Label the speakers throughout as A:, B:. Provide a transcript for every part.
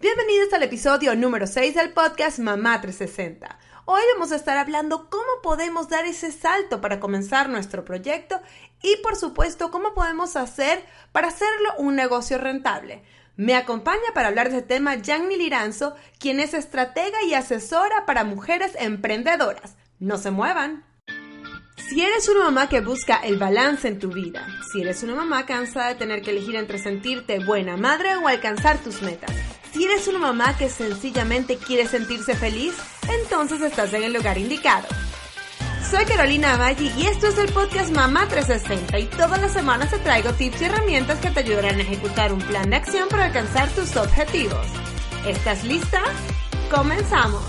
A: Bienvenidos al episodio número 6 del podcast Mamá 360. Hoy vamos a estar hablando cómo podemos dar ese salto para comenzar nuestro proyecto y por supuesto cómo podemos hacer para hacerlo un negocio rentable. Me acompaña para hablar de este tema Yanni Liranzo, quien es estratega y asesora para mujeres emprendedoras. No se muevan. Si eres una mamá que busca el balance en tu vida, si eres una mamá cansada de tener que elegir entre sentirte buena madre o alcanzar tus metas, si eres una mamá que sencillamente quiere sentirse feliz, entonces estás en el lugar indicado. Soy Carolina Maggi y esto es el podcast Mamá 360 y todas las semanas te traigo tips y herramientas que te ayudarán a ejecutar un plan de acción para alcanzar tus objetivos. ¿Estás lista? ¡Comenzamos!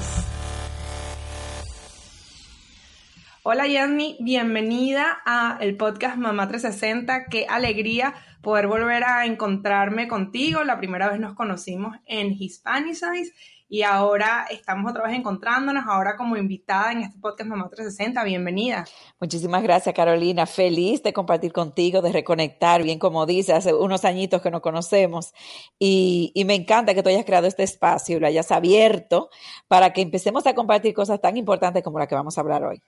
A: Hola Yanni, bienvenida a el podcast Mamá 360. Qué alegría poder volver a encontrarme contigo. La primera vez nos conocimos en Hispanicize y ahora estamos otra vez encontrándonos, ahora como invitada en este podcast Mamá 360. Bienvenida.
B: Muchísimas gracias, Carolina. Feliz de compartir contigo, de reconectar, bien como dice, hace unos añitos que nos conocemos. Y, y me encanta que tú hayas creado este espacio y lo hayas abierto para que empecemos a compartir cosas tan importantes como la que vamos a hablar hoy.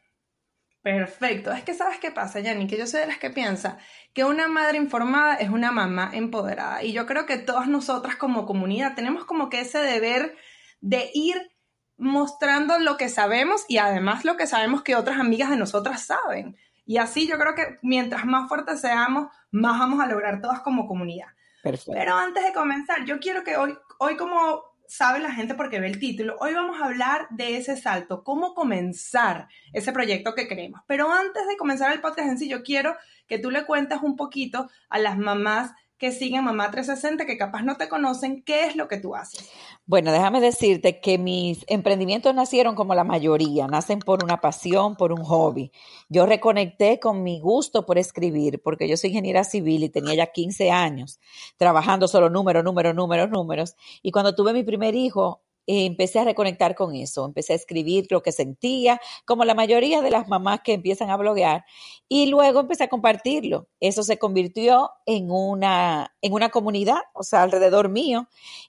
A: Perfecto. Es que sabes qué pasa, Yanni, que yo soy de las que piensa que una madre informada es una mamá empoderada. Y yo creo que todas nosotras como comunidad tenemos como que ese deber de ir mostrando lo que sabemos y además lo que sabemos que otras amigas de nosotras saben. Y así yo creo que mientras más fuertes seamos, más vamos a lograr todas como comunidad. Perfecto. Pero antes de comenzar, yo quiero que hoy, hoy como sabe la gente porque ve el título. Hoy vamos a hablar de ese salto, cómo comenzar ese proyecto que queremos. Pero antes de comenzar el podcast en yo quiero que tú le cuentes un poquito a las mamás que siguen Mamá 360, que capaz no te conocen, ¿qué es lo que tú haces?
B: Bueno, déjame decirte que mis emprendimientos nacieron como la mayoría, nacen por una pasión, por un hobby. Yo reconecté con mi gusto por escribir, porque yo soy ingeniera civil y tenía ya 15 años trabajando solo números, números, números, números. Y cuando tuve mi primer hijo, empecé a reconectar con eso, empecé a escribir lo que sentía, como la mayoría de las mamás que empiezan a bloguear, y luego empecé a compartirlo. Eso se convirtió en una, en una comunidad, o sea, alrededor mío,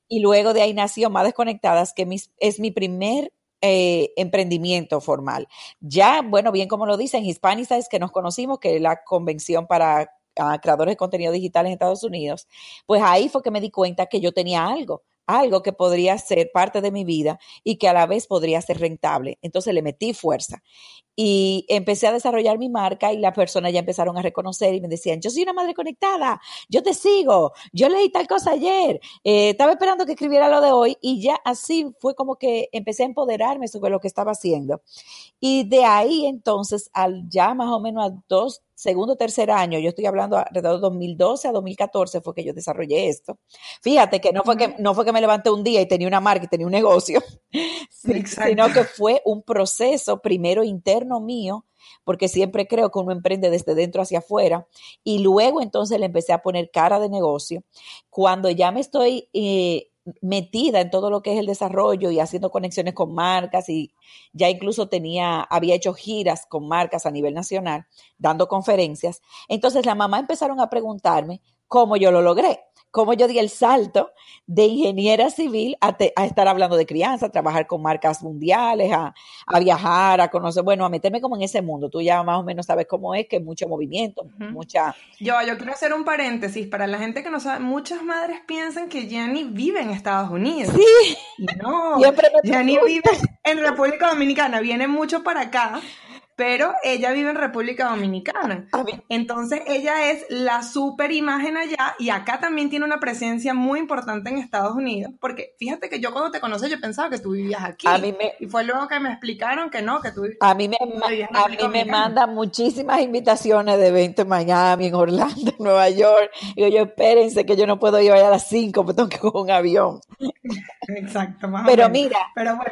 B: y luego de ahí nació Más Desconectadas, que es mi primer eh, emprendimiento formal. Ya, bueno, bien como lo dicen, Hispaniza es que nos conocimos, que es la convención para creadores de contenido digital en Estados Unidos, pues ahí fue que me di cuenta que yo tenía algo algo que podría ser parte de mi vida y que a la vez podría ser rentable. Entonces le metí fuerza y empecé a desarrollar mi marca y las personas ya empezaron a reconocer y me decían, yo soy una madre conectada, yo te sigo, yo leí tal cosa ayer, eh, estaba esperando que escribiera lo de hoy y ya así fue como que empecé a empoderarme sobre lo que estaba haciendo. Y de ahí entonces, al ya más o menos a dos segundo o tercer año, yo estoy hablando alrededor de 2012 a 2014 fue que yo desarrollé esto. Fíjate que no fue que, no fue que me levanté un día y tenía una marca y tenía un negocio, sino que fue un proceso primero interno mío, porque siempre creo que uno emprende desde dentro hacia afuera, y luego entonces le empecé a poner cara de negocio. Cuando ya me estoy... Eh, metida en todo lo que es el desarrollo y haciendo conexiones con marcas y ya incluso tenía, había hecho giras con marcas a nivel nacional, dando conferencias. Entonces la mamá empezaron a preguntarme cómo yo lo logré cómo yo di el salto de ingeniera civil a, estar hablando de crianza, a trabajar con marcas mundiales, a, viajar, a conocer, bueno, a meterme como en ese mundo. Tú ya más o menos sabes cómo es, que hay mucho movimiento, mucha...
A: Yo, yo quiero hacer un paréntesis. Para la gente que no sabe, muchas madres piensan que Jenny vive en Estados Unidos.
B: Sí.
A: No, Jenny vive en República Dominicana, viene mucho para acá pero ella vive en República Dominicana. Entonces ella es la super imagen allá y acá también tiene una presencia muy importante en Estados Unidos, porque fíjate que yo cuando te conocí yo pensaba que tú vivías aquí.
B: A mí me,
A: y fue luego que me explicaron que no, que tú
B: A mí me, a mí me mandan muchísimas invitaciones de evento en Miami, en Orlando, en Nueva York. Y yo, espérense que yo no puedo ir a las 5, me tengo que coger un avión.
A: Exacto, más
B: Pero mira,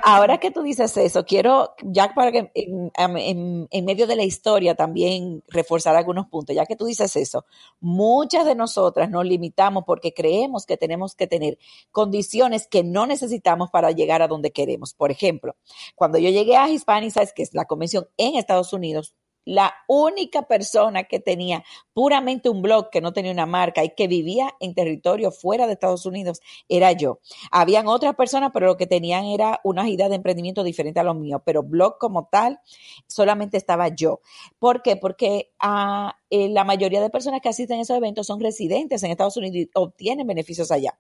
B: ahora que tú dices eso, quiero, ya para que en, medio de la historia también reforzar algunos puntos, ya que tú dices eso, muchas de nosotras nos limitamos porque creemos que tenemos que tener condiciones que no necesitamos para llegar a donde queremos. Por ejemplo, cuando yo llegué a Hispanic que es la convención en Estados Unidos, la única persona que tenía puramente un blog, que no tenía una marca y que vivía en territorio fuera de Estados Unidos, era yo. Habían otras personas, pero lo que tenían era una idea de emprendimiento diferente a los míos, pero blog como tal, solamente estaba yo. ¿Por qué? Porque ah, eh, la mayoría de personas que asisten a esos eventos son residentes en Estados Unidos y obtienen beneficios allá.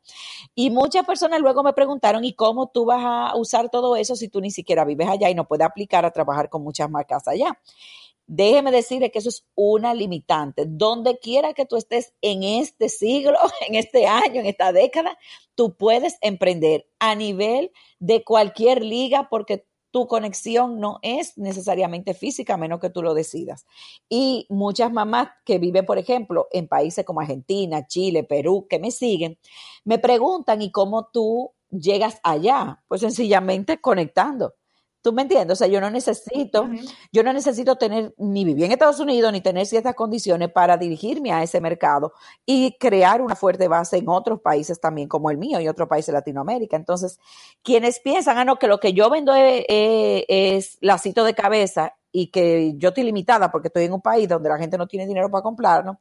B: Y muchas personas luego me preguntaron, ¿y cómo tú vas a usar todo eso si tú ni siquiera vives allá y no puedes aplicar a trabajar con muchas marcas allá? Déjeme decirle que eso es una limitante. Donde quiera que tú estés en este siglo, en este año, en esta década, tú puedes emprender a nivel de cualquier liga porque tu conexión no es necesariamente física, a menos que tú lo decidas. Y muchas mamás que viven, por ejemplo, en países como Argentina, Chile, Perú, que me siguen, me preguntan, ¿y cómo tú llegas allá? Pues sencillamente conectando. ¿Tú me entiendes? O sea, yo no necesito, yo no necesito tener ni vivir en Estados Unidos ni tener ciertas condiciones para dirigirme a ese mercado y crear una fuerte base en otros países también como el mío y otros países de Latinoamérica. Entonces, quienes piensan, ah, no, que lo que yo vendo es, es, es lacito de cabeza y que yo estoy limitada porque estoy en un país donde la gente no tiene dinero para comprarlo,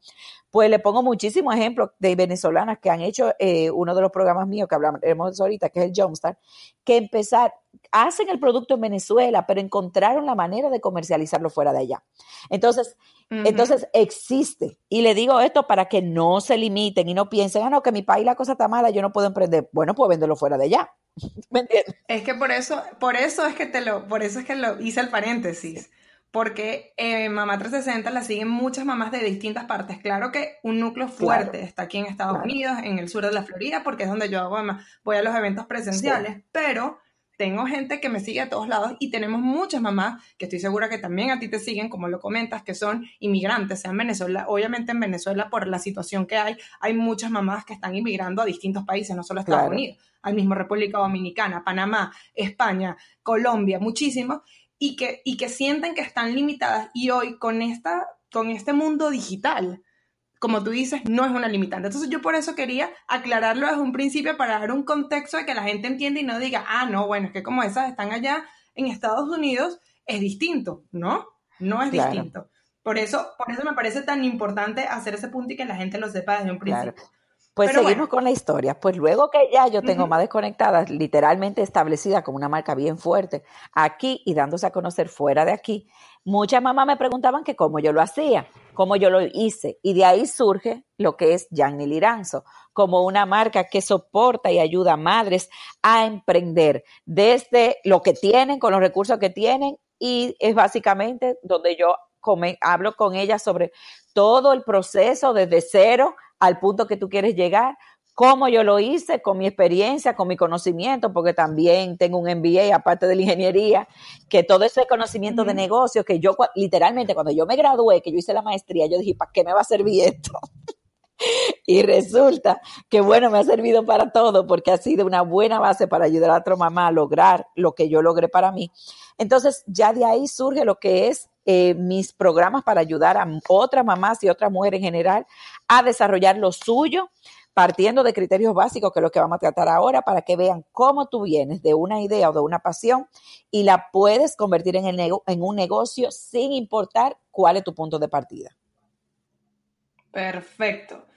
B: pues le pongo muchísimos ejemplos de venezolanas que han hecho eh, uno de los programas míos que hablamos ahorita, que es el Jumpstart, que empezar, hacen el producto en Venezuela, pero encontraron la manera de comercializarlo fuera de allá. Entonces, entonces existe. Y le digo esto para que no se limiten y no piensen, ah, no, que mi país la cosa está mala, yo no puedo emprender. Bueno, pues venderlo fuera de allá. ¿Me entiendes?
A: Es que por eso, por eso es que te lo, por eso es que lo hice el paréntesis porque eh, Mamá 360 la siguen muchas mamás de distintas partes. Claro que un núcleo fuerte está aquí en Estados Unidos, en el sur de la Florida, porque es donde yo hago, voy a los eventos presenciales, pero tengo gente que me sigue a todos lados y tenemos muchas mamás que estoy segura que también a ti te siguen, como lo comentas, que son inmigrantes, sea en Venezuela. Obviamente en Venezuela, por la situación que hay, hay muchas mamás que están inmigrando a distintos países, no solo a Estados Unidos, al mismo República Dominicana, Panamá, España, Colombia, muchísimos y que, y que sienten que están limitadas y hoy con, esta, con este mundo digital, como tú dices, no es una limitante. Entonces yo por eso quería aclararlo desde un principio para dar un contexto de que la gente entienda y no diga, ah, no, bueno, es que como esas están allá en Estados Unidos, es distinto, ¿no? No es distinto. Por eso, por eso me parece tan importante hacer ese punto y que la gente lo sepa desde un principio.
B: Pues seguimos con la historia. Pues luego que ya yo tengo más desconectadas, literalmente establecida como una marca bien fuerte aquí y dándose a conocer fuera de aquí, muchas mamás me preguntaban que cómo yo lo hacía, cómo yo lo hice. Y de ahí surge lo que es Gianni Liranzo, como una marca que soporta y ayuda a madres a emprender desde lo que tienen, con los recursos que tienen, y es básicamente donde yo hablo con ellas sobre todo el proceso desde cero al punto que tú quieres llegar, cómo yo lo hice, con mi experiencia, con mi conocimiento, porque también tengo un MBA, aparte de la ingeniería, que todo ese conocimiento de negocios, que yo literalmente cuando yo me gradué, que yo hice la maestría, yo dije, ¿para qué me va a servir esto? y resulta que bueno, me ha servido para todo porque ha sido una buena base para ayudar a otra mamá a lograr lo que yo logré para mí. Entonces, ya de ahí surge lo que es eh, mis programas para ayudar a otras mamás y otras mujeres en general a desarrollar lo suyo, partiendo de criterios básicos, que es lo que vamos a tratar ahora, para que vean cómo tú vienes de una idea o de una pasión y la puedes convertir en, el en un negocio sin importar cuál es tu punto de partida.
A: Perfecto.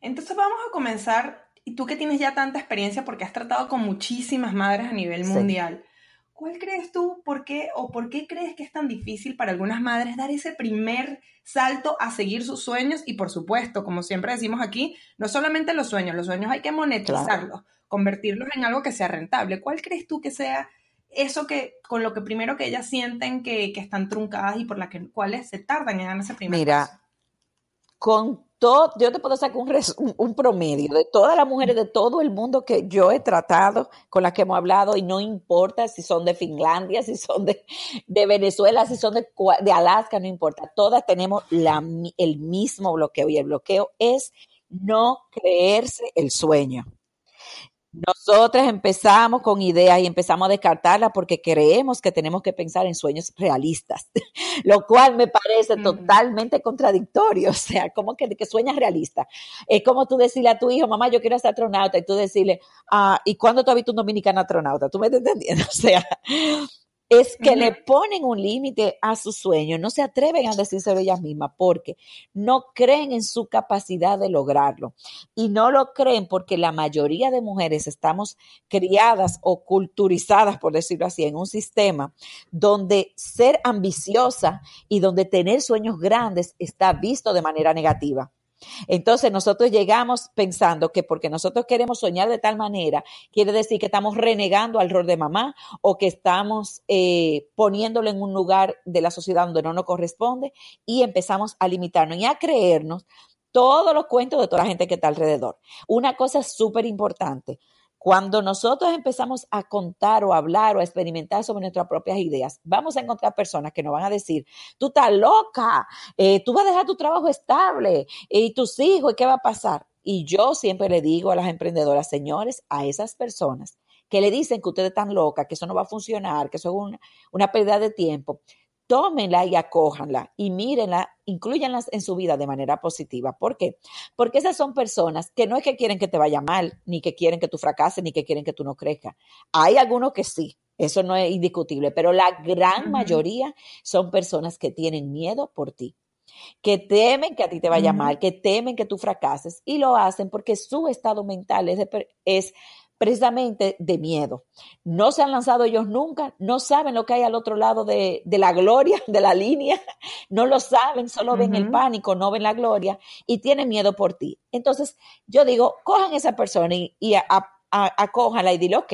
A: Entonces vamos a comenzar, y tú que tienes ya tanta experiencia porque has tratado con muchísimas madres a nivel mundial. ¿Cuál crees tú, por qué o por qué crees que es tan difícil para algunas madres dar ese primer salto a seguir sus sueños? Y por supuesto, como siempre decimos aquí, no solamente los sueños, los sueños hay que monetizarlos, convertirlos en algo que sea rentable. ¿Cuál crees tú que sea eso que con lo que primero que ellas sienten que, están truncadas y por las que, cuales se tardan en dar ese primer
B: Mira, con yo te puedo sacar un, un, promedio de todas las mujeres de todo el mundo que yo he tratado, con las que hemos hablado, y no importa si son de Finlandia, si son de, Venezuela, si son de, de, Alaska, no importa, todas tenemos la, el mismo bloqueo y el bloqueo es no creerse el sueño. Nosotras empezamos con ideas y empezamos a descartarlas porque creemos que tenemos que pensar en sueños realistas, lo cual me parece totalmente contradictorio. O sea, ¿cómo que, que sueñas realista? Es como tú decirle a tu hijo, mamá, yo quiero ser astronauta, y tú decirle, ah, ¿y cuándo tú has visto un dominicano astronauta? ¿Tú me estás entendiendo? O sea, es que le ponen un límite a su sueño, no se atreven a decírselo ellas mismas porque no creen en su capacidad de lograrlo. Y no lo creen porque la mayoría de mujeres estamos criadas o culturizadas, por decirlo así, en un sistema donde ser ambiciosa y donde tener sueños grandes está visto de manera negativa. Entonces nosotros llegamos pensando que porque nosotros queremos soñar de tal manera, quiere decir que estamos renegando al rol de mamá o que estamos eh, poniéndolo en un lugar de la sociedad donde no nos corresponde y empezamos a limitarnos y a creernos todos los cuentos de toda la gente que está alrededor. Una cosa súper importante, cuando nosotros empezamos a contar o a hablar o a experimentar sobre nuestras propias ideas, vamos a encontrar personas que nos van a decir, tú estás loca, eh, tú vas a dejar tu trabajo estable y tus hijos, ¿qué va a pasar? Y yo siempre le digo a las emprendedoras, señores, a esas personas que le dicen que ustedes están locas, que eso no va a funcionar, que eso es una pérdida de tiempo, tómenla y acójanla y mírenla, incluyanlas en su vida de manera positiva. ¿Por qué? Porque esas son personas que no es que quieren que te vaya mal, ni que quieren que tú fracases, ni que quieren que tú no crezcas. Hay algunos que sí, eso no es indiscutible, pero la gran mayoría son personas que tienen miedo por ti que temen que a ti te vaya mal, que temen que tú fracases y lo hacen porque su estado mental es, es precisamente de miedo. No se han lanzado ellos nunca, no saben lo que hay al otro lado de, la gloria, de la línea, no lo saben, solo ven el pánico, no ven la gloria y tienen miedo por ti. Entonces, yo digo, cojan esa persona y, y acójanla y dile, ok,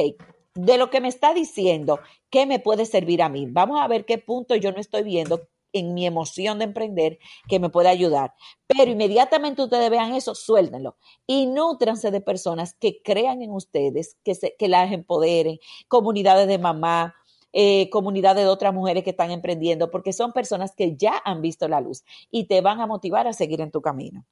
B: de lo que me está diciendo, ¿qué me puede servir a mí? Vamos a ver qué punto yo no estoy viendo en mi emoción de emprender que me puede ayudar. Pero inmediatamente ustedes vean eso, suéltenlo y nútranse de personas que crean en ustedes, que, se, que las empoderen, comunidades de mamá, eh, comunidades de otras mujeres que están emprendiendo, porque son personas que ya han visto la luz y te van a motivar a seguir en tu camino.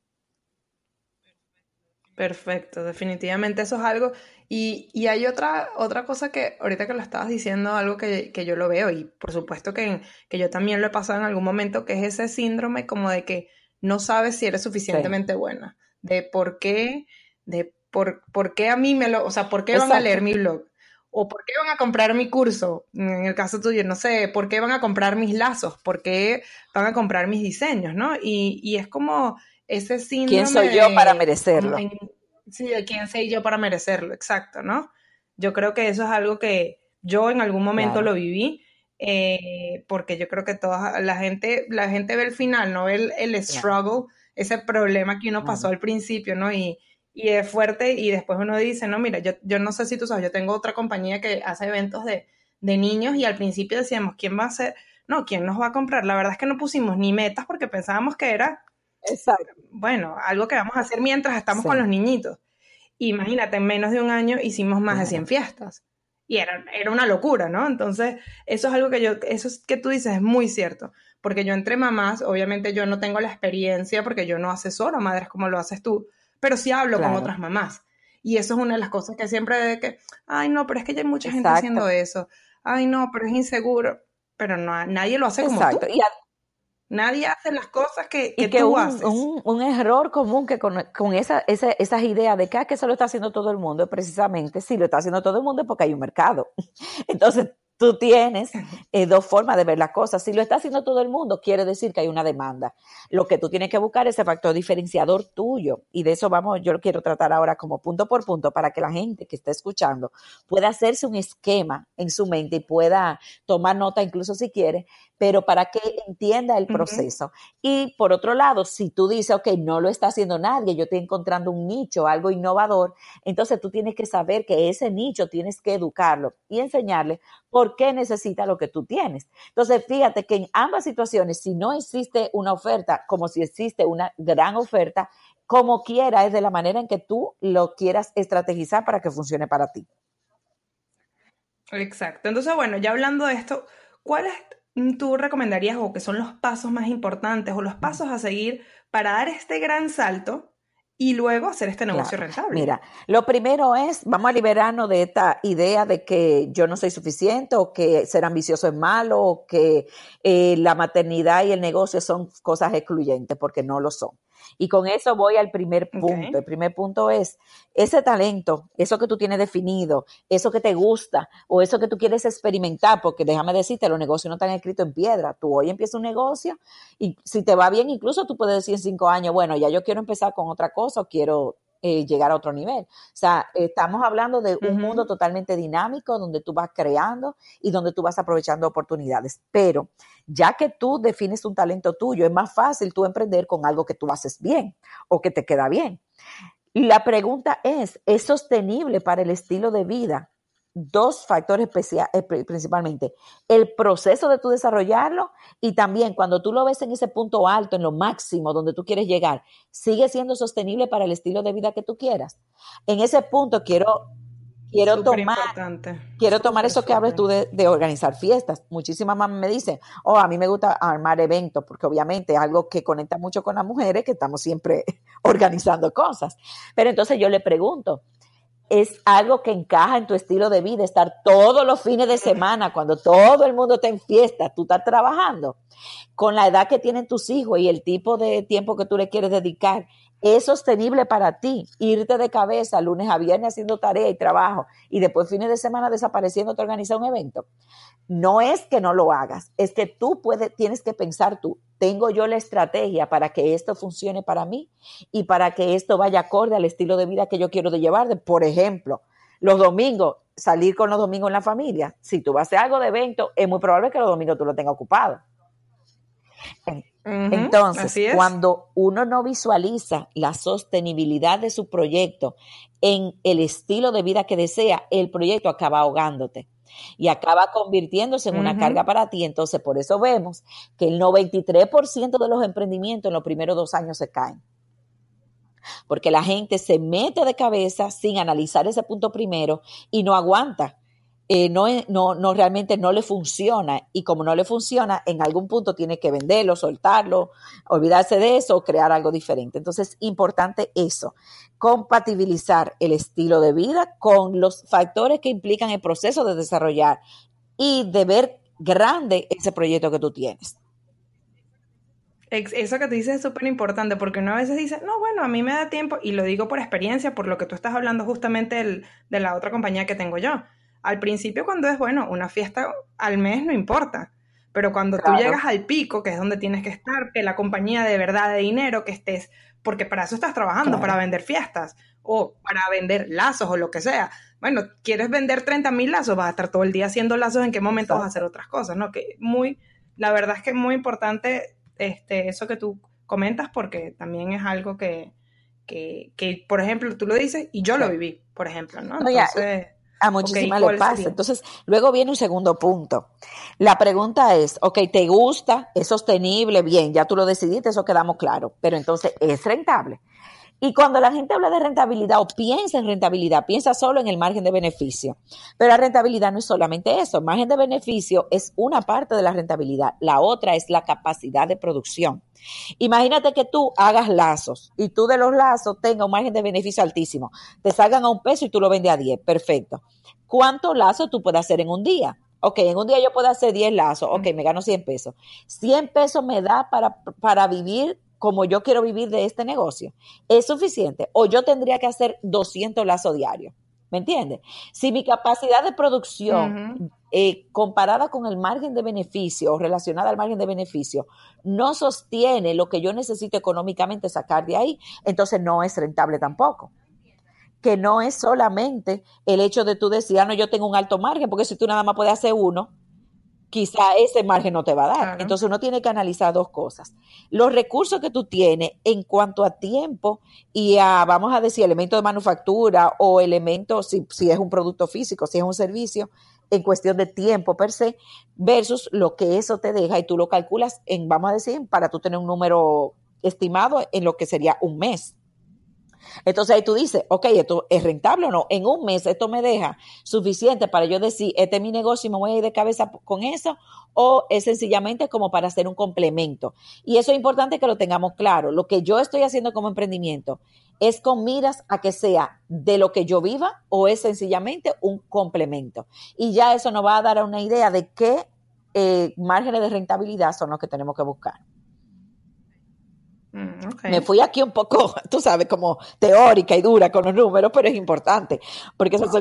A: Perfecto, definitivamente eso es algo. Y, y, hay otra, otra cosa que ahorita que lo estabas diciendo, algo que, que yo lo veo y por supuesto que, que, yo también lo he pasado en algún momento, que es ese síndrome como de que no sabes si eres suficientemente buena, de por qué, de por, por, qué a mí me lo, o sea, por qué van a leer mi blog, o por qué van a comprar mi curso, en el caso tuyo, no sé, por qué van a comprar mis lazos, por qué van a comprar mis diseños, ¿no? Y, y es como ese síndrome.
B: ¿Quién soy yo para merecerlo?
A: sí, de quién soy yo para merecerlo, exacto, ¿no? Yo creo que eso es algo que yo en algún momento lo viví, eh, porque yo creo que toda la gente, la gente ve el final, no ve el, struggle, ese problema que uno pasó al principio, ¿no? Y, y es fuerte y después uno dice, no, mira, yo, yo no sé si tú sabes, yo tengo otra compañía que hace eventos de, de niños y al principio decíamos, ¿quién va a ser? No, ¿quién nos va a comprar? La verdad es que no pusimos ni metas porque pensábamos que era
B: Exacto.
A: Bueno, algo que vamos a hacer mientras estamos con los niñitos. Imagínate, en menos de un año hicimos más de 100 fiestas. Y era, era una locura, ¿no? Entonces, eso es algo que yo, eso es que tú dices es muy cierto. Porque yo entre mamás, obviamente yo no tengo la experiencia porque yo no asesoro a madres como lo haces tú, pero sí hablo con otras mamás. Y eso es una de las cosas que siempre de que, ay, no, pero es que ya hay mucha gente haciendo eso. Ay, no, pero es inseguro. Pero no, nadie lo hace como tú. Y Nadie hace las cosas que, que, tú
B: un,
A: haces.
B: Un, error común que con, esa, esas ideas de que, ah, que eso lo está haciendo todo el mundo, precisamente, sí, lo está haciendo todo el mundo porque hay un mercado. Entonces, tú tienes eh, dos formas de ver las cosas. Si lo está haciendo todo el mundo, quiere decir que hay una demanda. Lo que tú tienes que buscar es el factor diferenciador tuyo. Y de eso vamos, yo lo quiero tratar ahora como punto por punto para que la gente que está escuchando pueda hacerse un esquema en su mente y pueda tomar nota incluso si quiere, pero para que entienda el proceso. Y por otro lado, si tú dices, ok, no lo está haciendo nadie, yo estoy encontrando un nicho, algo innovador, entonces tú tienes que saber que ese nicho tienes que educarlo y enseñarle por qué necesita lo que tú tienes. Entonces, fíjate que en ambas situaciones, si no existe una oferta, como si existe una gran oferta, como quiera, es de la manera en que tú lo quieras estrategizar para que funcione para ti.
A: Exacto. Entonces, bueno, ya hablando de esto, ¿cuáles tú recomendarías o que son los pasos más importantes o los pasos a seguir para dar este gran salto y luego hacer este negocio rentable.
B: Mira, lo primero es, vamos a liberarnos de esta idea de que yo no soy suficiente o que ser ambicioso es malo o que eh, la maternidad y el negocio son cosas excluyentes, porque no lo son. Y con eso voy al primer punto. El primer punto es ese talento, eso que tú tienes definido, eso que te gusta o eso que tú quieres experimentar, porque déjame decirte, los negocios no están escritos en piedra. Tú hoy empiezas un negocio y si te va bien, incluso tú puedes decir en cinco años, bueno, ya yo quiero empezar con otra cosa o quiero eh, llegar a otro nivel. O sea, estamos hablando de un mundo totalmente dinámico donde tú vas creando y donde tú vas aprovechando oportunidades. Pero ya que tú defines un talento tuyo, es más fácil tú emprender con algo que tú haces bien o que te queda bien. Y la pregunta es, ¿es sostenible para el estilo de vida dos factores eh, principalmente. El proceso de tu desarrollarlo y también cuando tú lo ves en ese punto alto, en lo máximo donde tú quieres llegar, sigue siendo sostenible para el estilo de vida que tú quieras. En ese punto quiero quiero tomar quiero tomar eso que hablas tú de, organizar fiestas. Muchísimas mamás me dicen, "Oh, a mí me gusta armar eventos porque obviamente es algo que conecta mucho con las mujeres que estamos siempre organizando cosas." Pero entonces yo le pregunto, es algo que encaja en tu estilo de vida, estar todos los fines de semana, cuando todo el mundo está en fiesta, tú estás trabajando, con la edad que tienen tus hijos y el tipo de tiempo que tú le quieres dedicar, es sostenible para ti irte de cabeza lunes a viernes haciendo tarea y trabajo y después fines de semana desapareciendo te organizar un evento. No es que no lo hagas, es que tú puedes, tienes que pensar tú, tengo yo la estrategia para que esto funcione para mí y para que esto vaya acorde al estilo de vida que yo quiero de llevar. Por ejemplo, los domingos, salir con los domingos en la familia. Si tú vas a hacer algo de evento, es muy probable que los domingos tú lo tengas ocupado. Entonces, cuando uno no visualiza la sostenibilidad de su proyecto en el estilo de vida que desea, el proyecto acaba ahogándote y acaba convirtiéndose en una carga para ti. Entonces, por eso vemos que el 93% de los emprendimientos en los primeros dos años se caen. Porque la gente se mete de cabeza sin analizar ese punto primero y no aguanta eh, no, no, no, realmente no le funciona y como no le funciona, en algún punto tiene que venderlo, soltarlo, olvidarse de eso o crear algo diferente. Entonces, importante eso, compatibilizar el estilo de vida con los factores que implican el proceso de desarrollar y de ver grande ese proyecto que tú tienes.
A: Eso que tú dices es súper importante porque uno a veces dice, no, bueno, a mí me da tiempo y lo digo por experiencia, por lo que tú estás hablando justamente de la otra compañía que tengo yo al principio cuando es, bueno, una fiesta al mes no importa, pero cuando tú llegas al pico, que es donde tienes que estar, que la compañía de verdad de dinero, que estés, porque para eso estás trabajando, para vender fiestas o para vender lazos o lo que sea. Bueno, quieres vender 30 mil lazos, vas a estar todo el día haciendo lazos, ¿en qué momento vas a hacer otras cosas? ¿no? Que muy, la verdad es que es muy importante este, eso que tú comentas porque también es algo que, que, que por ejemplo, tú lo dices y yo lo viví, por ejemplo, ¿no?
B: Entonces, a muchísimas le pasa. Entonces, luego viene un segundo punto. La pregunta es, ok, ¿te gusta? ¿Es sostenible? Bien, ya tú lo decidiste, eso quedamos claro. Pero entonces, ¿es rentable? Y cuando la gente habla de rentabilidad o piensa en rentabilidad, piensa solo en el margen de beneficio. Pero la rentabilidad no es solamente eso. El margen de beneficio es una parte de la rentabilidad. La otra es la capacidad de producción. Imagínate que tú hagas lazos y tú de los lazos tengas un margen de beneficio altísimo. Te salgan a un peso y tú lo vendes a 10. Perfecto. ¿Cuántos lazos tú puedes hacer en un día? Ok, en un día yo puedo hacer 10 lazos. Ok, me gano 100 pesos. 100 pesos me da para, para vivir como yo quiero vivir de este negocio, ¿es suficiente? O yo tendría que hacer 200 lazos diarios. ¿Me entiendes? Si mi capacidad de producción eh, comparada con el margen de beneficio o relacionada al margen de beneficio no sostiene lo que yo necesito económicamente sacar de ahí, entonces no es rentable tampoco que no es solamente el hecho de tú decir, ah, no, yo tengo un alto margen, porque si tú nada más puedes hacer uno, quizá ese margen no te va a dar. Entonces uno tiene que analizar dos cosas. Los recursos que tú tienes en cuanto a tiempo y a, vamos a decir, elemento de manufactura o elemento, si, si es un producto físico, si es un servicio, en cuestión de tiempo per se, versus lo que eso te deja y tú lo calculas en, vamos a decir, para tú tener un número estimado en lo que sería un mes. Entonces ahí tú dices, ok, esto es rentable o no. En un mes esto me deja suficiente para yo decir, este es mi negocio y me voy a ir de cabeza con eso, o es sencillamente como para hacer un complemento. Y eso es importante que lo tengamos claro. Lo que yo estoy haciendo como emprendimiento es con miras a que sea de lo que yo viva o es sencillamente un complemento. Y ya eso nos va a dar una idea de qué eh, márgenes de rentabilidad son los que tenemos que buscar. Mm, Me fui aquí un poco, tú sabes, como teórica y dura con los números, pero es importante. Porque eso,
A: no, no,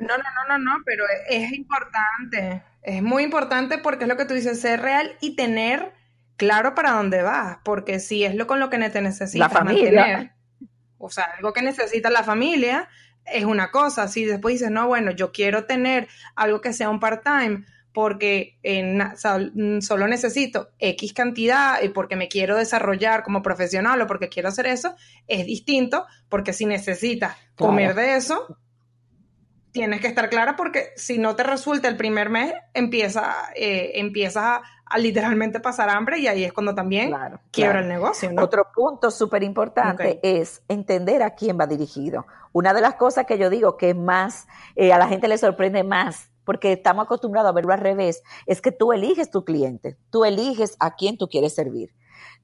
A: no, no, no, no, pero es importante. Es muy importante porque es lo que tú dices, ser real y tener claro para dónde vas. Porque si es lo con lo que te necesitas
B: la familia.
A: mantener, o sea, algo que necesita la familia, es una cosa. Si después dices, no, bueno, yo quiero tener algo que sea un part-time porque solo necesito X cantidad y porque me quiero desarrollar como profesional o porque quiero hacer eso, es distinto porque si necesitas comer de eso, tienes que estar clara porque si no te resulta el primer mes, empieza, eh, empiezas a, literalmente pasar hambre y ahí es cuando también quiebra el negocio.
B: Otro punto súper importante es entender a quién va dirigido. Una de las cosas que yo digo que más eh, a la gente le sorprende más porque estamos acostumbrados a verlo al revés, es que tú eliges tu cliente, tú eliges a quién tú quieres servir.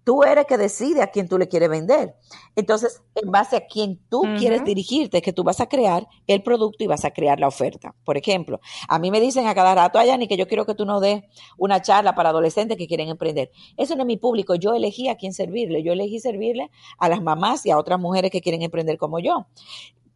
B: Tú eres que decide a quién tú le quieres vender. Entonces, en base a quién tú quieres dirigirte, que tú vas a crear el producto y vas a crear la oferta. Por ejemplo, a mí me dicen a cada rato, ni que yo quiero que tú nos des una charla para adolescentes que quieren emprender. Eso no es mi público. Yo elegí a quién servirle. Yo elegí servirle a las mamás y a otras mujeres que quieren emprender como yo.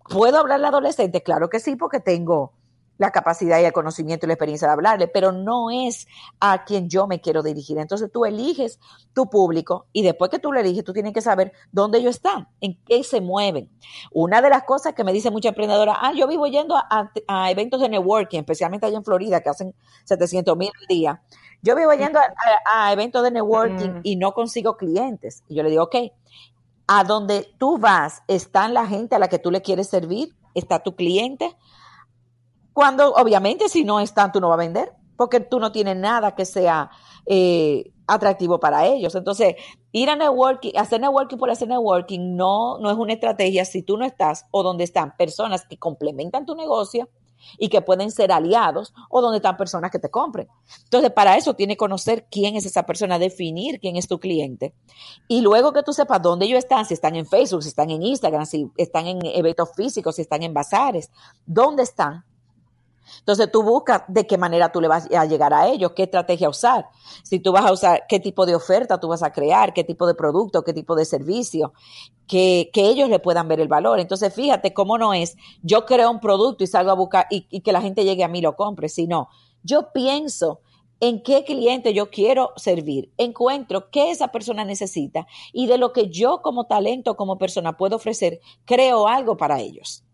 B: ¿Puedo hablarle a adolescentes? Claro que sí, porque tengo la capacidad y el conocimiento y la experiencia de hablarle, pero no es a quien yo me quiero dirigir. Entonces tú eliges tu público y después que tú lo eliges, tú tienes que saber dónde ellos están, en qué se mueven. Una de las cosas que me dice mucha emprendedora, ah, yo vivo yendo a, eventos de networking, especialmente allá en Florida, que hacen 700 mil al día. Yo vivo yendo a, eventos de networking y no consigo clientes. Y yo le digo, ok, a donde tú vas, ¿están la gente a la que tú le quieres servir? ¿Está tu cliente? Cuando obviamente si no están, tú no vas a vender, porque tú no tienes nada que sea eh, atractivo para ellos. Entonces, ir a networking, hacer networking por hacer networking no, no es una estrategia si tú no estás o donde están personas que complementan tu negocio y que pueden ser aliados o donde están personas que te compren. Entonces, para eso tiene que conocer quién es esa persona, definir quién es tu cliente. Y luego que tú sepas dónde ellos están, si están en Facebook, si están en Instagram, si están en eventos físicos, si están en bazares, dónde están, entonces tú buscas de qué manera tú le vas a llegar a ellos, qué estrategia usar. Si tú vas a usar, qué tipo de oferta tú vas a crear, qué tipo de producto, qué tipo de servicio, que, que ellos le puedan ver el valor. Entonces fíjate cómo no es, yo creo un producto y salgo a buscar y, y que la gente llegue a mí y lo compre, sino yo pienso en qué cliente yo quiero servir, encuentro qué esa persona necesita y de lo que yo como talento, como persona puedo ofrecer, creo algo para ellos.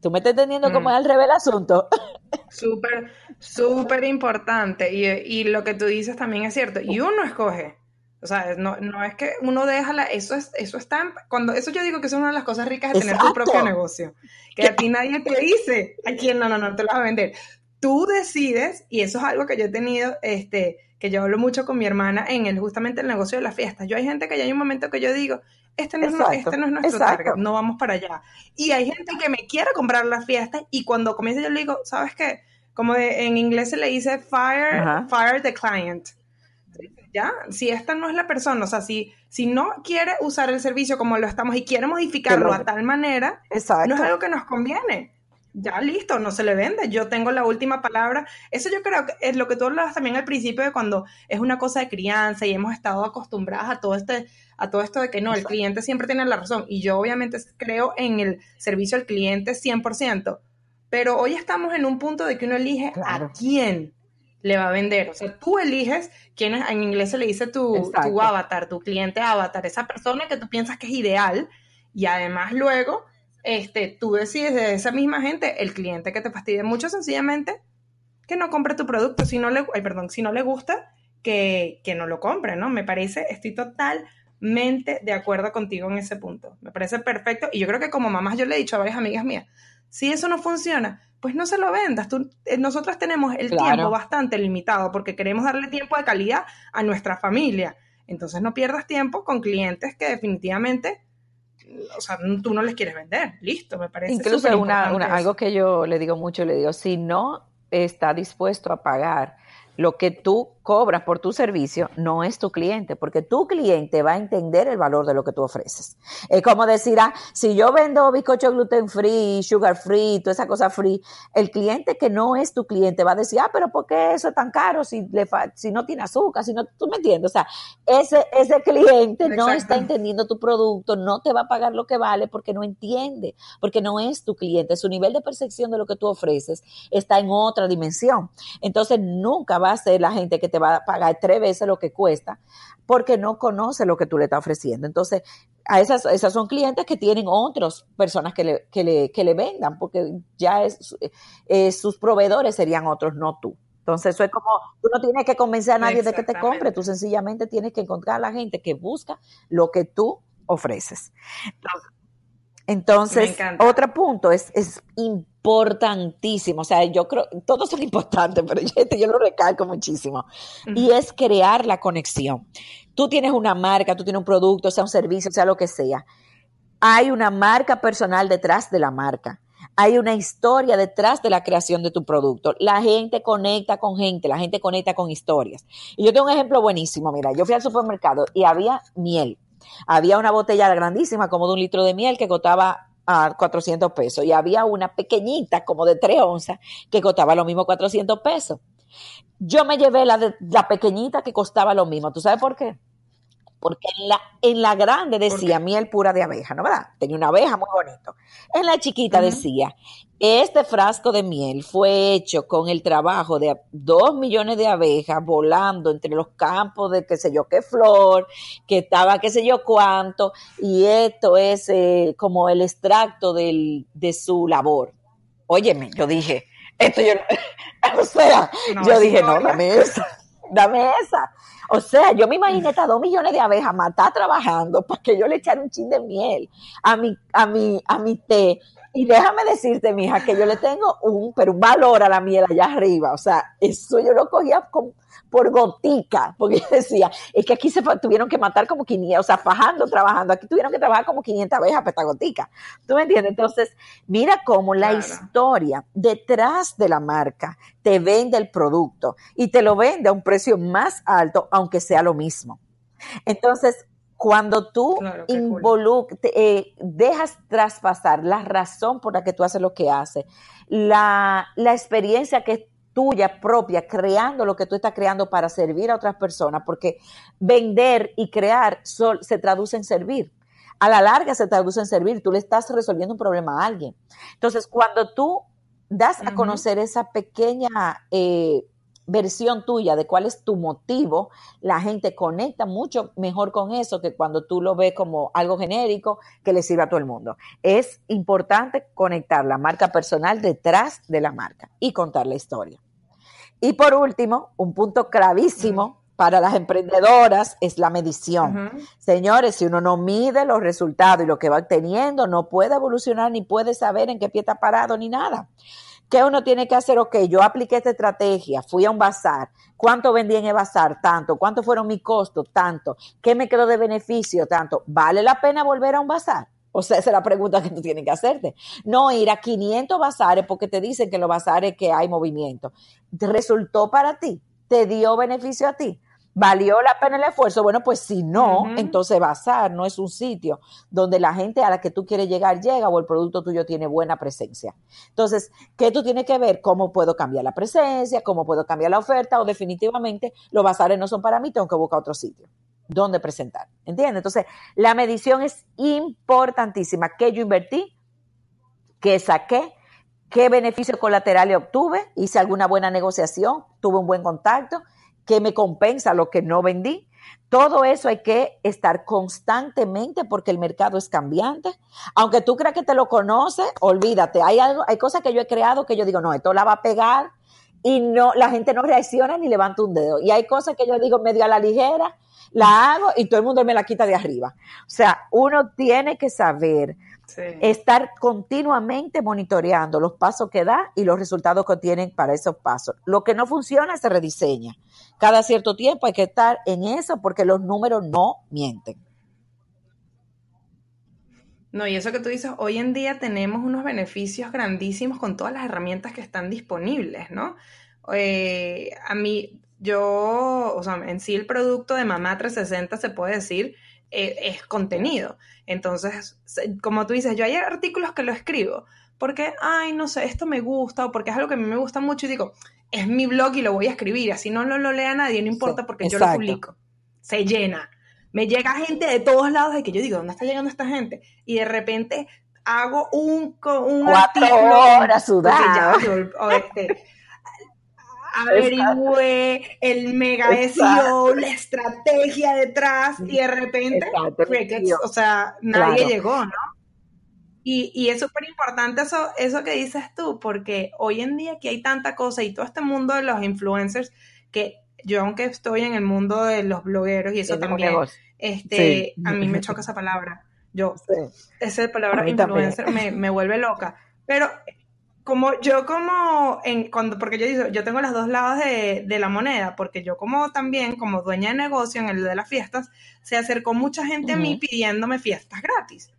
B: ¿Tú me estás entendiendo cómo mm. es el revés asunto?
A: Súper, súper importante. Y, lo que tú dices también es cierto. Y uno escoge. O sea, no, no es que uno deja la, eso es, eso está, cuando, eso yo digo que es una de las cosas ricas de tener tu propio negocio. Que a ti nadie te dice a quién no, no, no te lo vas a vender. Tú decides, y eso es algo que yo he tenido, este, que yo hablo mucho con mi hermana en el, justamente el negocio de las fiestas. Yo hay gente que ya hay un momento que yo digo, este no, es, este no es nuestro target, no vamos para allá. Y hay gente que me quiere comprar las fiestas y cuando comienza yo le digo, ¿sabes qué? Como en inglés se le dice fire, fire the client. ¿Ya? Si esta no es la persona, o sea, si, si no quiere usar el servicio como lo estamos y quiere modificarlo a tal manera, no es algo que nos conviene ya listo, no se le vende, yo tengo la última palabra. Eso yo creo que es lo que tú hablabas también al principio de cuando es una cosa de crianza y hemos estado acostumbradas a todo este a todo esto de que no, el cliente siempre tiene la razón y yo obviamente creo en el servicio al cliente 100%, pero hoy estamos en un punto de que uno elige a quién le va a vender, o sea, tú eliges quién es, en inglés se le dice tu, tu avatar, tu cliente avatar, esa persona que tú piensas que es ideal y además luego este, tú decides de esa misma gente, el cliente que te fastidie mucho, sencillamente que no compre tu producto, si no le, perdón, si no le gusta, que, que no lo compre, ¿no? Me parece, estoy totalmente de acuerdo contigo en ese punto. Me parece perfecto. Y yo creo que como mamás yo le he dicho a varias amigas mías, si eso no funciona, pues no se lo vendas. Tú, eh, nosotros tenemos el tiempo bastante limitado porque queremos darle tiempo de calidad a nuestra familia. Entonces no pierdas tiempo con clientes que definitivamente o sea, tú no les quieres vender, listo, me parece.
B: Incluso una, algo que yo le digo mucho, le digo, si no está dispuesto a pagar lo que tú cobras por tu servicio no es tu cliente, porque tu cliente va a entender el valor de lo que tú ofreces. Es como decir, ah, si yo vendo bizcocho gluten free, sugar free, toda esa cosa free, el cliente que no es tu cliente va a decir, ah, pero ¿por qué eso es tan caro si, le si no tiene azúcar? Si no, tú me entiendes. O sea, ese, ese cliente no está entendiendo tu producto, no te va a pagar lo que vale porque no entiende, porque no es tu cliente. Su nivel de percepción de lo que tú ofreces está en otra dimensión. Entonces, nunca va a ser la gente que te va a pagar tres veces lo que cuesta porque no conoce lo que tú le estás ofreciendo. Entonces, a esas, esas son clientes que tienen otras personas que le, que le, que le vendan, porque ya es, eh, sus proveedores serían otros, no tú. Entonces, eso es como, tú no tienes que convencer a nadie de que te compre, tú sencillamente tienes que encontrar a la gente que busca lo que tú ofreces. Entonces, otro punto es, es importantísimo, o sea, yo creo, todos son importantes, pero yo, este yo lo recalco muchísimo, y es crear la conexión. Tú tienes una marca, tú tienes un producto, sea un servicio, sea lo que sea. Hay una marca personal detrás de la marca. Hay una historia detrás de la creación de tu producto. La gente conecta con gente, la gente conecta con historias. Y yo tengo un ejemplo buenísimo. Mira, yo fui al supermercado y había miel. Había una botella grandísima, como de un litro de miel, que costaba a 400 pesos. Y había una pequeñita, como de 3 onzas, que costaba lo mismo 400 pesos. Yo me llevé la, de, la pequeñita que costaba lo mismo. ¿Tú sabes por qué? Porque en la, en la grande decía miel pura de abeja, ¿no verdad? Tenía una abeja muy bonito. En la chiquita decía, este frasco de miel fue hecho con el trabajo de dos millones de abejas volando entre los campos de qué sé yo qué flor, que estaba qué sé yo cuánto, y esto es eh, como el extracto del, de su labor. Óyeme, yo dije, esto yo, o sea, yo dije, no, dame esa, dame esa. O sea, yo me imaginé estas dos millones de abejas matar trabajando para que yo le echara un chin de miel a mi, a mi, a mi té. Y déjame decirte, mija, que yo le tengo un, pero un valor a la miel allá arriba. O sea, eso yo lo cogía con, por gotica, porque yo decía, es que aquí se tuvieron que matar como 500, o sea, fajando, trabajando, aquí tuvieron que trabajar como 500 abejas para esta gotica. ¿Tú me entiendes? Entonces, mira cómo la historia detrás de la marca te vende el producto y te lo vende a un precio más alto, aunque sea lo mismo. Entonces, cuando tú eh, dejas traspasar la razón por la que tú haces lo que haces, la, la experiencia que tuya propia, creando lo que tú estás creando para servir a otras personas, porque vender y crear se traduce en servir. A la larga se traduce en servir, tú le estás resolviendo un problema a alguien. Entonces, cuando tú das a conocer esa pequeña eh, versión tuya de cuál es tu motivo, la gente conecta mucho mejor con eso que cuando tú lo ves como algo genérico que le sirve a todo el mundo. Es importante conectar la marca personal detrás de la marca y contar la historia. Y por último, un punto clavísimo para las emprendedoras es la medición. Señores, si uno no mide los resultados y lo que va obteniendo, no puede evolucionar ni puede saber en qué pie está parado ni nada. ¿Qué uno tiene que hacer? Ok, yo apliqué esta estrategia, fui a un bazar. ¿Cuánto vendí en el bazar? Tanto. ¿Cuánto fueron mis costos? Tanto. ¿Qué me quedó de beneficio? Tanto. ¿Vale la pena volver a un bazar? O sea, esa es la pregunta que tú tienes que hacerte. No ir a 500 bazares porque te dicen que los bazares que hay movimiento. ¿Resultó para ti? ¿Te dio beneficio a ti? ¿Valió la pena el esfuerzo? Bueno, pues si no, entonces Bazar no es un sitio donde la gente a la que tú quieres llegar llega o el producto tuyo tiene buena presencia. Entonces, ¿qué tú tienes que ver? ¿Cómo puedo cambiar la presencia? ¿Cómo puedo cambiar la oferta? O definitivamente los bazares no son para mí, tengo que buscar otro sitio donde presentar. ¿Entiendes? Entonces, la medición es importantísima. ¿Qué yo invertí? ¿Qué saqué? ¿Qué beneficio colateral obtuve? ¿Hice alguna buena negociación? ¿Tuve un buen contacto? Que me compensa lo que no vendí. Todo eso hay que estar constantemente porque el mercado es cambiante. Aunque tú creas que te lo conoces, olvídate. Hay algo, hay cosas que yo he creado que yo digo, no, esto la va a pegar y no, la gente no reacciona ni levanta un dedo. Y hay cosas que yo digo medio a la ligera, la hago y todo el mundo me la quita de arriba. O sea, uno tiene que saber Estar continuamente monitoreando los pasos que da y los resultados que tienen para esos pasos. Lo que no funciona se rediseña. Cada cierto tiempo hay que estar en eso porque los números no mienten.
A: No, y eso que tú dices, hoy en día tenemos unos beneficios grandísimos con todas las herramientas que están disponibles, ¿no? Eh, a mí, yo, o sea, en sí el producto de Mamá 360 se puede decir eh, es contenido. Entonces, como tú dices, yo hay artículos que lo escribo porque, ay, no sé, esto me gusta o porque es algo que a mí me gusta mucho y digo, es mi blog y lo voy a escribir, así no lo, lea nadie, no importa porque yo lo publico. Se llena. Me llega gente de todos lados de que yo digo, ¿dónde está llegando esta gente? Y de repente hago un, un
B: Cuatro horas sudar.
A: Este, averigüe el mega SEO, la estrategia detrás y de repente, o sea, nadie llegó, ¿no? Y, y es súper importante eso, eso que dices tú, porque hoy en día aquí hay tanta cosa y todo este mundo de los influencers que yo aunque estoy en el mundo de los blogueros y eso también, este, a mí me choca esa palabra. Yo, esa palabra influencer me, me, vuelve loca. Pero como yo como en cuando porque yo digo, yo tengo los dos lados de, de, la moneda, porque yo como también como dueña de negocio en el de las fiestas, se acercó mucha gente a mí pidiéndome fiestas gratis.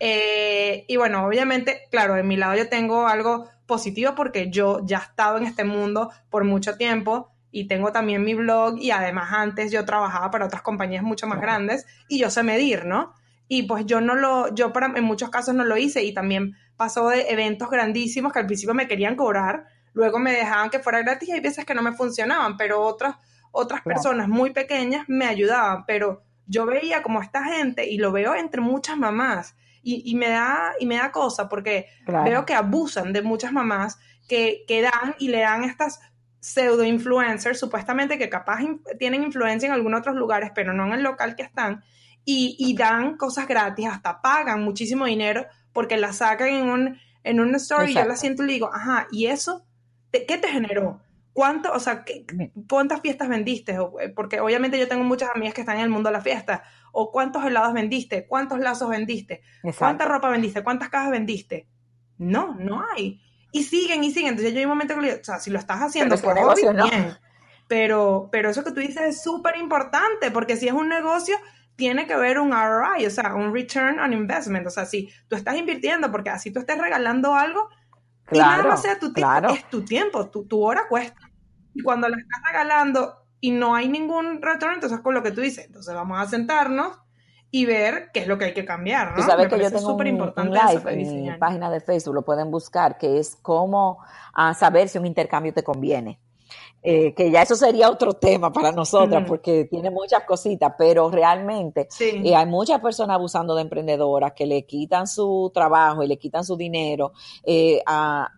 A: Eh, y bueno, obviamente, claro, de mi lado yo tengo algo positivo porque yo ya he estado en este mundo por mucho tiempo y tengo también mi blog y además antes yo trabajaba para otras compañías mucho más grandes y yo sé medir, ¿no? Y pues yo no lo, yo para, en muchos casos no lo hice y también pasó de eventos grandísimos que al principio me querían cobrar, luego me dejaban que fuera gratis y hay veces que no me funcionaban, pero otras, otras personas muy pequeñas me ayudaban, pero yo veía como esta gente y lo veo entre muchas mamás y, me, da, y me da cosa porque veo que abusan de muchas mamás que, que dan y le dan estas pseudo influencers, supuestamente que capaz tienen influencia en algunos otros lugares, pero no en el local que están, y, y dan cosas gratis, hasta pagan muchísimo dinero porque la sacan en un, en un story y yo la siento y le digo, ajá, ¿y eso? ¿Qué te generó? ¿Cuánto, o sea, cuántas fiestas vendiste? Eh, porque obviamente yo tengo muchas amigas que están en el mundo de la fiesta. ¿O cuántos helados vendiste? ¿Cuántos lazos vendiste? ¿Cuánta ropa vendiste? ¿Cuántas cajas vendiste? No, no hay. Y siguen y siguen. Entonces yo hay un momento que le digo, o sea, si lo estás haciendo por hobby, bien. Pero, pero eso que tú dices es súper importante, porque si es un negocio, tiene que haber un ROI, o sea, un return on investment. O sea, si tú estás invirtiendo, porque así tú estés regalando algo, claro, y nada más sea tu tiempo, es tu tiempo, tu, tu hora cuesta. Y cuando la estás regalando y no hay ningún retorno, entonces con lo que tú dices, entonces vamos a sentarnos y ver qué es lo que hay que cambiar, ¿no?
B: Tú sabes que yo tengo un, importante live en mi página de Facebook, lo pueden buscar, que es cómo ah, saber si un intercambio te conviene. Eh, que ya eso sería otro tema para nosotras, porque tiene muchas cositas, pero realmente eh, hay muchas personas abusando de emprendedoras que le quitan su trabajo y le quitan su dinero eh, a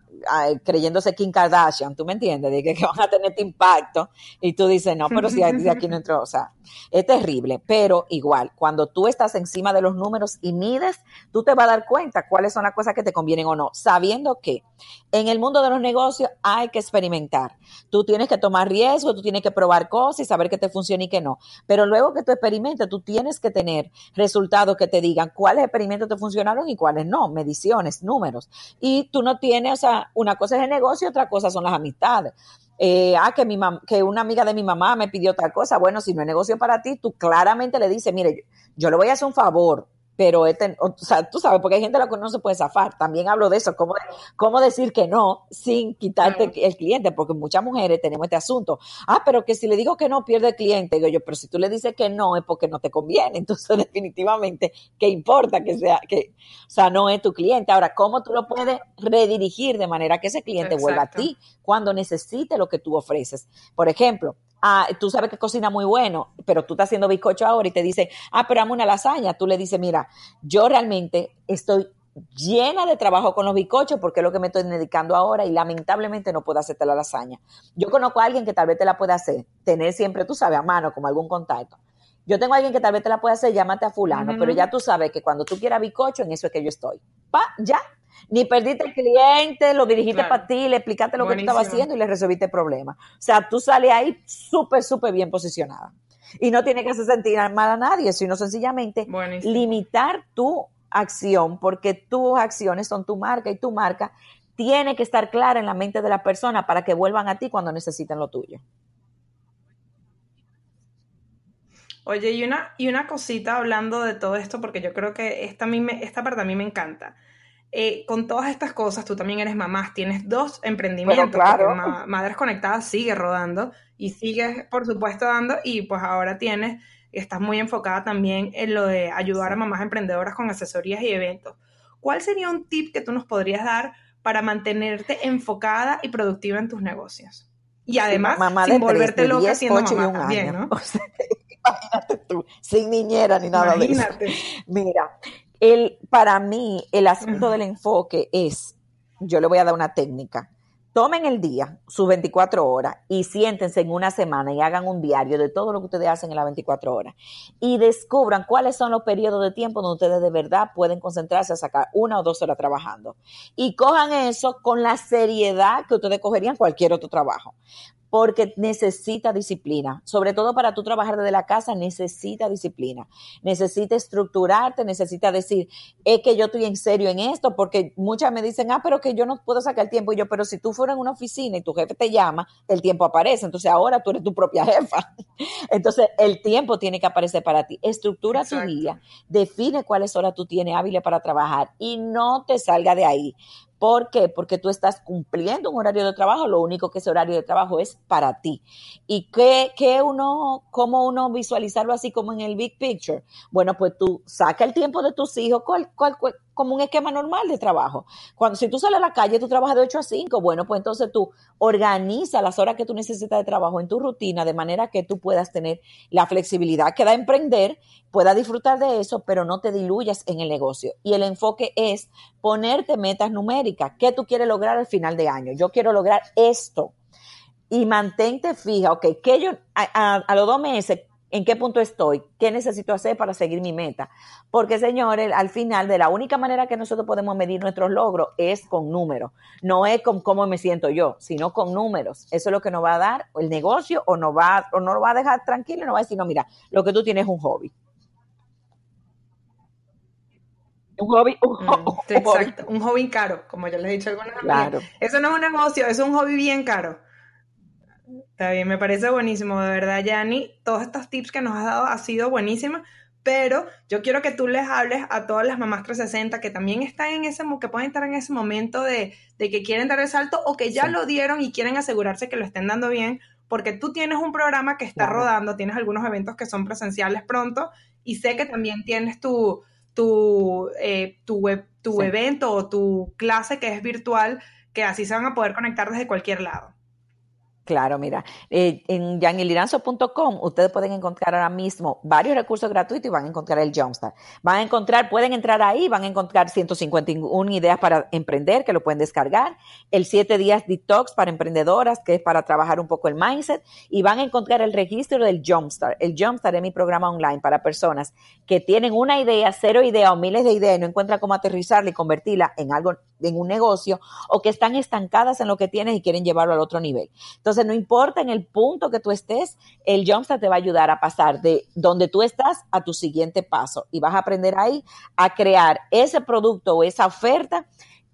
B: creyéndose Kim Kardashian, ¿tú me entiendes? De que, van a tener este impacto y tú dices, no, pero si de aquí no entró, o sea, es terrible, pero igual, cuando tú estás encima de los números y mides, tú te vas a dar cuenta cuáles son las cosas que te convienen o no, sabiendo que en el mundo de los negocios hay que experimentar. Tú tienes que tomar riesgo, tú tienes que probar cosas y saber qué te funciona y qué no. Pero luego que tú experimentes, tú tienes que tener resultados que te digan cuáles experimentos te funcionaron y cuáles no, mediciones, números. Y tú no tienes, o sea, una cosa es el negocio, otra cosa son las amistades. Eh, ah, que, mi que una amiga de mi mamá me pidió tal cosa. Bueno, si no es negocio para ti, tú claramente le dices, mire, yo le voy a hacer un favor, pero este, o sea, tú sabes, porque hay gente a la que no se puede zafar. También hablo de eso, cómo, cómo decir que no sin quitarte el cliente, porque muchas mujeres tenemos este asunto. Ah, pero que si le digo que no, pierde el cliente. Digo yo, pero si tú le dices que no, es porque no te conviene. Entonces, definitivamente, ¿qué importa que sea, que, o sea, no es tu cliente? Ahora, ¿cómo tú lo puedes redirigir de manera que ese cliente vuelva a ti cuando necesite lo que tú ofreces? Por ejemplo, ah, tú sabes que cocina muy bueno, pero tú estás haciendo bizcocho ahora y te dice, ah, pero amo una lasaña. Tú le dices, mira, yo realmente estoy llena de trabajo con los bizcochos porque es lo que me estoy dedicando ahora y lamentablemente no puedo hacerte la lasaña. Yo conozco a alguien que tal vez te la pueda hacer, tener siempre, tú sabes, a mano como algún contacto. Yo tengo a alguien que tal vez te la pueda hacer, llámate a fulano, pero ya tú sabes que cuando tú quieras bizcocho, en eso es que yo estoy. Pa, ya, ni perdiste el cliente, lo dirigiste para ti, le explicaste lo que tú estabas haciendo y le resolviste el problema. O sea, tú sales ahí súper, súper bien posicionada. Y no tiene que hacer sentir mal a nadie, sino sencillamente limitar tu acción, porque tus acciones son tu marca y tu marca tiene que estar clara en la mente de la persona para que vuelvan a ti cuando necesiten lo tuyo.
A: Oye, y una, y una cosita hablando de todo esto, porque yo creo que esta, esta parte a mí me encanta eh, con todas estas cosas, tú también eres mamá, tienes dos emprendimientos, claro. Madres Conectadas sigue rodando y sigues, por supuesto, dando, y pues ahora tienes, estás muy enfocada también en lo de ayudar a mamás emprendedoras con asesorías y eventos. ¿Cuál sería un tip que tú nos podrías dar para mantenerte enfocada y productiva en tus negocios? Y además, sin volverte loca siendo mamá también, ¿no?
B: imagínate tú, sin niñera ni nada de eso. Mira, el, para mí, el asunto del enfoque es, yo le voy a dar una técnica. Tomen el día, sus 24 horas, y siéntense en una semana y hagan un diario de todo lo que ustedes hacen en las 24 horas. Y descubran cuáles son los periodos de tiempo donde ustedes de verdad pueden concentrarse a sacar una o dos horas trabajando. Y cojan eso con la seriedad que ustedes cogerían cualquier otro trabajo porque necesita disciplina. Sobre todo para tú trabajar desde la casa, necesita disciplina. Necesita estructurarte, necesita decir, es que yo estoy en serio en esto, porque muchas me dicen, ah, pero que yo no puedo sacar el tiempo. Y yo, pero si tú fueras en una oficina y tu jefe te llama, el tiempo aparece. Entonces ahora tú eres tu propia jefa. Entonces el tiempo tiene que aparecer para ti. Estructura tu día, define cuáles horas tú tienes hábiles para trabajar y no te salga de ahí. ¿Por qué? Porque tú estás cumpliendo un horario de trabajo, lo único que ese horario de trabajo es para ti. ¿Y qué, qué uno, cómo uno visualizarlo así como en el big picture? Bueno, pues tú saca el tiempo de tus hijos, ¿cuál, cuál, cuál como un esquema normal de trabajo. Cuando si tú sales a la calle, tú trabajas de 8 a 5, bueno, pues entonces tú organiza las horas que tú necesitas de trabajo en tu rutina de manera que tú puedas tener la flexibilidad que da emprender, puedas disfrutar de eso, pero no te diluyas en el negocio. Y el enfoque es ponerte metas numéricas. ¿Qué tú quieres lograr al final de año? Yo quiero lograr esto. Y mantente fija, ok, que yo a, a los dos meses, en qué punto estoy, qué necesito hacer para seguir mi meta. Porque, señores, al final, de la única manera que nosotros podemos medir nuestros logros es con números. No es con cómo me siento yo, sino con números. Eso es lo que nos va a dar el negocio o, nos va, o no lo va a dejar tranquilo y nos va a decir, no, mira, lo que tú tienes es un hobby.
A: Un hobby, un, mm, exacto, un hobby caro, como ya les he dicho algunas veces. Claro. Eso no es un negocio, es un hobby bien caro. Está bien, me parece buenísimo, de verdad, Yanni. Todos estos tips que nos has dado ha sido buenísimo, pero yo quiero que tú les hables a todas las mamás 360 que también están en ese, que pueden estar en ese momento de, que quieren dar el salto o que ya lo dieron y quieren asegurarse que lo estén dando bien, porque tú tienes un programa que está rodando, tienes algunos eventos que son presenciales pronto y sé que también tienes tu, tu, eh, tu, tu evento o tu clase que es virtual, que así se van a poder conectar desde cualquier lado.
B: Claro, mira, eh, en yaniliranzo.com ustedes pueden encontrar ahora mismo varios recursos gratuitos y van a encontrar el Jumpstart. Van a encontrar, pueden entrar ahí, van a encontrar 151 ideas para emprender que lo pueden descargar, el 7 días detox para emprendedoras que es para trabajar un poco el mindset y van a encontrar el registro del Jumpstart. El Jumpstart es mi programa online para personas que tienen una idea, cero idea o miles de ideas y no encuentran cómo aterrizarla y convertirla en algo, en un negocio o que están estancadas en lo que tienen y quieren llevarlo al otro nivel. Entonces, no importa en el punto que tú estés, el Jumpstart te va a ayudar a pasar de donde tú estás a tu siguiente paso. Y vas a aprender ahí a crear ese producto o esa oferta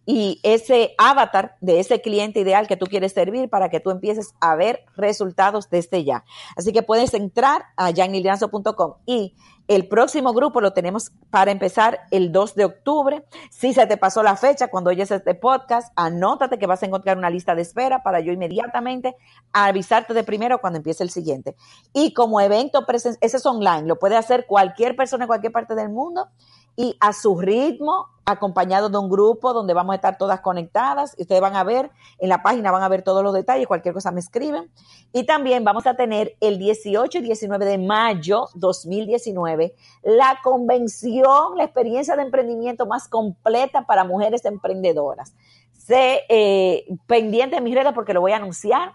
B: y ese avatar de ese cliente ideal que tú quieres servir para que tú empieces a ver resultados desde ya. Así que puedes entrar a janilianzo.com y el próximo grupo lo tenemos para empezar el 2 de octubre. Si se te pasó la fecha cuando oyes este podcast, anótate que vas a encontrar una lista de espera para yo inmediatamente avisarte de primero cuando empiece el siguiente. Y como evento presencial, ese es online, lo puede hacer cualquier persona en cualquier parte del mundo y a su ritmo, acompañado de un grupo donde vamos a estar todas conectadas. Y ustedes van a ver, en la página van a ver todos los detalles, cualquier cosa me escriben. Y también vamos a tener el 18 y 19 de mayo 2019 la convención, la experiencia de emprendimiento más completa para mujeres emprendedoras. Sé eh, pendiente de mis redes porque lo voy a anunciar.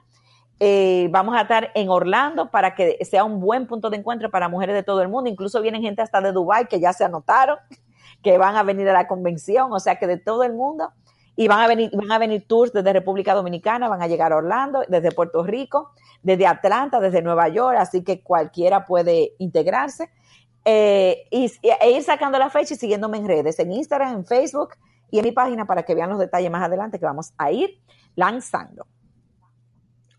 B: Eh, vamos a estar en Orlando para que sea un buen punto de encuentro para mujeres de todo el mundo. Incluso vienen gente hasta de Dubai que ya se anotaron, que van a venir a la convención, o sea que de todo el mundo. Y van a venir, van a venir tours desde República Dominicana, van a llegar a Orlando, desde Puerto Rico, desde Atlanta, desde Nueva York, así que cualquiera puede integrarse. Eh, y, e ir sacando la fecha y siguiéndome en redes, en Instagram, en Facebook y en mi página para que vean los detalles más adelante que vamos a ir lanzando.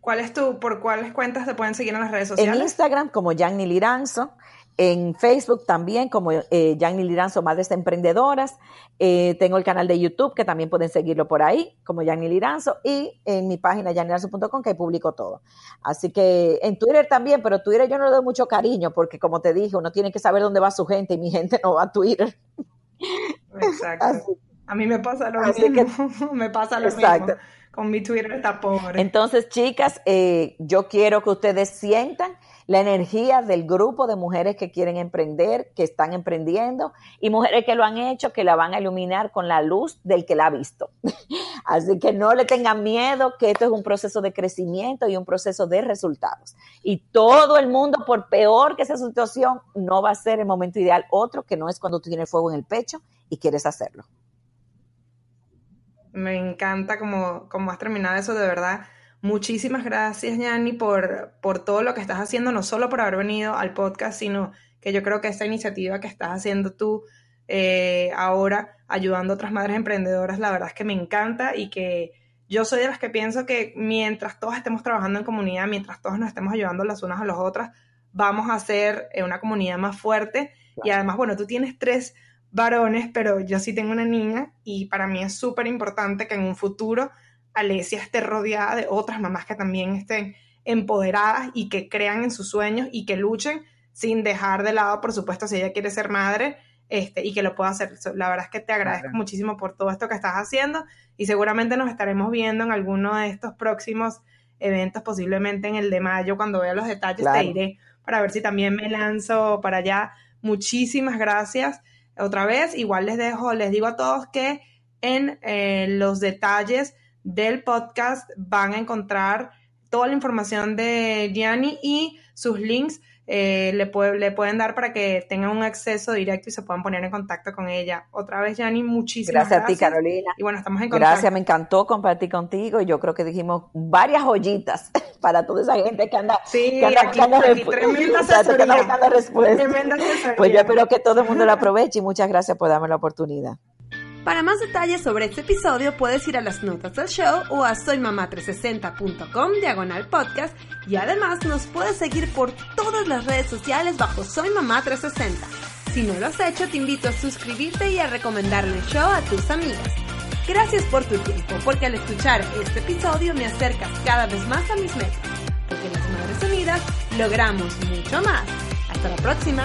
A: ¿Cuál es tu, por cuáles cuentas te pueden seguir en las redes sociales?
B: En Instagram como Yanni Liranzo, En Facebook también, como eh, Yanni Liranzo, Madres Emprendedoras. Eh, tengo el canal de YouTube, que también pueden seguirlo por ahí, como Yanni Liranzo. Y en mi página, yanniranzo.com, que publico todo. Así que en Twitter también, pero Twitter yo no le doy mucho cariño, porque como te dije, uno tiene que saber dónde va su gente y mi gente no va a Twitter.
A: Exacto. A mí me pasa lo mismo. me pasa lo mismo. Con mi Twitter está pobre.
B: Entonces, chicas, eh, yo quiero que ustedes sientan la energía del grupo de mujeres que quieren emprender, que están emprendiendo y mujeres que lo han hecho, que la van a iluminar con la luz del que la ha visto. Así que no le tengan miedo, que esto es un proceso de crecimiento y un proceso de resultados. Y todo el mundo, por peor que sea su situación, no va a ser el momento ideal otro que no es cuando tú tienes fuego en el pecho y quieres hacerlo.
A: Me encanta como, como has terminado eso de verdad Muchísimas gracias, Yanni, por, por todo lo que estás haciendo, no solo por haber venido al podcast, sino que yo creo que esta iniciativa que estás haciendo tú eh, ahora, ayudando a otras madres emprendedoras, la verdad es que me encanta y que yo soy de las que pienso que mientras todos estemos trabajando en comunidad, mientras todos nos estemos ayudando las unas a las otras, vamos a hacer eh, una comunidad más fuerte. Y además, bueno, tú tienes tres varones, pero yo sí tengo una niña y para mí es súper importante que en un futuro Alesia esté rodeada de otras mamás que también estén empoderadas y que crean en sus sueños y que luchen sin dejar de lado, por supuesto, si ella quiere ser madre este, y que lo pueda hacer. La verdad es que te agradezco muchísimo por todo esto que estás haciendo y seguramente nos estaremos viendo en alguno de estos próximos eventos, posiblemente en el de mayo, cuando vea los detalles te diré para ver si también me lanzo para allá. Muchísimas gracias otra vez. Igual les dejo, les digo a todos que en eh, los detalles del podcast van a encontrar toda la información de Gianni y sus links eh, le, le, pueden dar para que tengan un acceso directo y se puedan poner en contacto con ella. Otra vez, Gianni, muchísimas
B: gracias. Gracias a ti, Carolina.
A: Y bueno, estamos en contacto.
B: Gracias, me encantó compartir contigo. y Yo creo que dijimos varias joyitas para toda esa gente que anda,
A: sí, que anda, aquí, aquí, tremenda
B: Pues yo espero que todo el mundo lo aproveche y muchas gracias por darme la oportunidad.
A: Para más detalles sobre este episodio puedes ir a las notas del show o a soymamá360.com diagonal podcast y además nos puedes seguir por todas las redes sociales bajo Soy Mamá 360. Si no lo has hecho te invito a suscribirte y a recomendarle el show a tus amigas. Gracias por tu tiempo, porque al escuchar este episodio me acercas cada vez más a mis metas, porque las Madres Unidas logramos mucho más. Hasta la próxima.